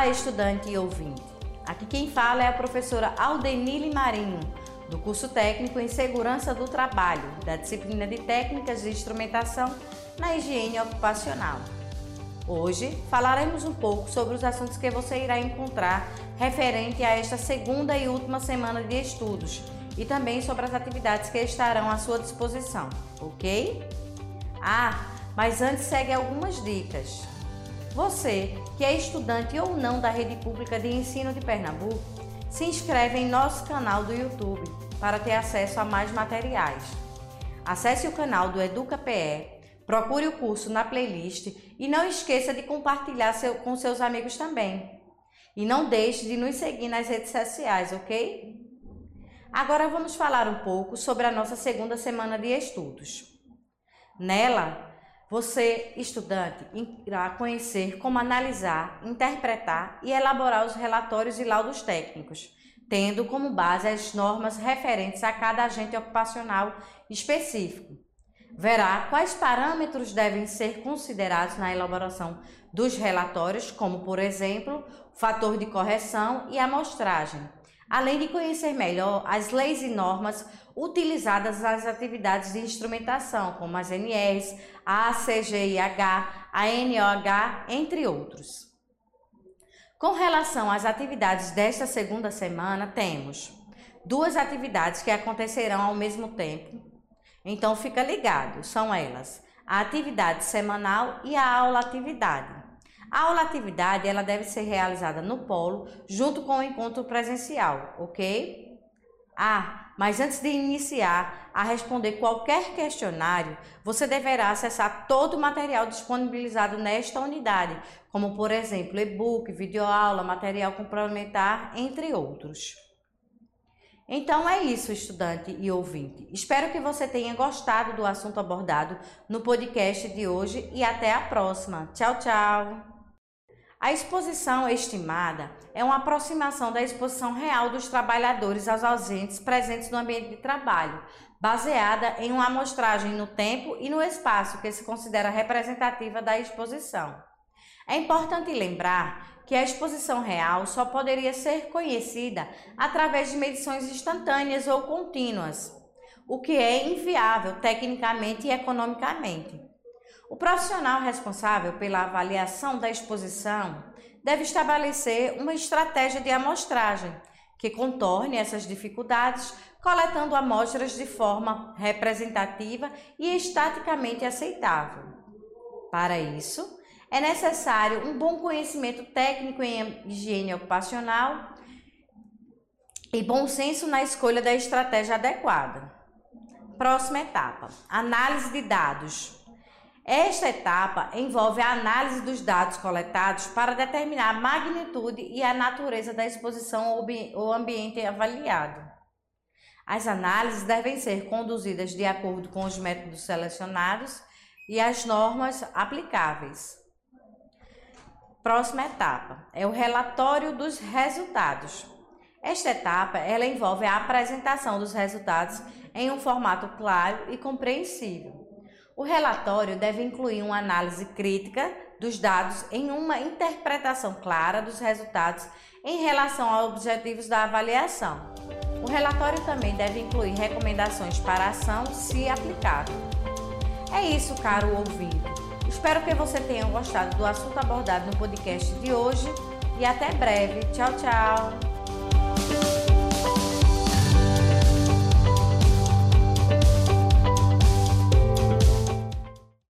Olá, estudante e ouvinte. Aqui quem fala é a professora Aldenile Marinho, do curso técnico em Segurança do Trabalho, da disciplina de Técnicas de Instrumentação na Higiene Ocupacional. Hoje falaremos um pouco sobre os assuntos que você irá encontrar referente a esta segunda e última semana de estudos e também sobre as atividades que estarão à sua disposição, ok? Ah, mas antes segue algumas dicas. Você, que é estudante ou não da rede pública de ensino de Pernambuco, se inscreve em nosso canal do YouTube para ter acesso a mais materiais. Acesse o canal do EducaPE, procure o curso na playlist e não esqueça de compartilhar seu, com seus amigos também. E não deixe de nos seguir nas redes sociais, ok? Agora vamos falar um pouco sobre a nossa segunda semana de estudos. Nela, você, estudante, irá conhecer como analisar, interpretar e elaborar os relatórios e laudos técnicos, tendo como base as normas referentes a cada agente ocupacional específico. Verá quais parâmetros devem ser considerados na elaboração dos relatórios, como, por exemplo, fator de correção e amostragem além de conhecer melhor as leis e normas utilizadas nas atividades de instrumentação, como as NRs, a ACGIH, a NOH, entre outros. Com relação às atividades desta segunda semana, temos duas atividades que acontecerão ao mesmo tempo. Então fica ligado, são elas: a atividade semanal e a aula atividade. A aula atividade ela deve ser realizada no polo junto com o encontro presencial, ok? Ah, mas antes de iniciar a responder qualquer questionário, você deverá acessar todo o material disponibilizado nesta unidade, como por exemplo e-book, videoaula, material complementar, entre outros. Então é isso, estudante e ouvinte. Espero que você tenha gostado do assunto abordado no podcast de hoje e até a próxima. Tchau, tchau! A exposição estimada é uma aproximação da exposição real dos trabalhadores aos ausentes presentes no ambiente de trabalho, baseada em uma amostragem no tempo e no espaço que se considera representativa da exposição. É importante lembrar que a exposição real só poderia ser conhecida através de medições instantâneas ou contínuas, o que é inviável tecnicamente e economicamente. O profissional responsável pela avaliação da exposição deve estabelecer uma estratégia de amostragem que contorne essas dificuldades, coletando amostras de forma representativa e estaticamente aceitável. Para isso, é necessário um bom conhecimento técnico em higiene ocupacional e bom senso na escolha da estratégia adequada. Próxima etapa: análise de dados. Esta etapa envolve a análise dos dados coletados para determinar a magnitude e a natureza da exposição ou ambiente avaliado. As análises devem ser conduzidas de acordo com os métodos selecionados e as normas aplicáveis. Próxima etapa é o relatório dos resultados. Esta etapa ela envolve a apresentação dos resultados em um formato claro e compreensível. O relatório deve incluir uma análise crítica dos dados em uma interpretação clara dos resultados em relação aos objetivos da avaliação. O relatório também deve incluir recomendações para ação, se aplicável. É isso, caro ouvinte. Espero que você tenha gostado do assunto abordado no podcast de hoje e até breve. Tchau, tchau!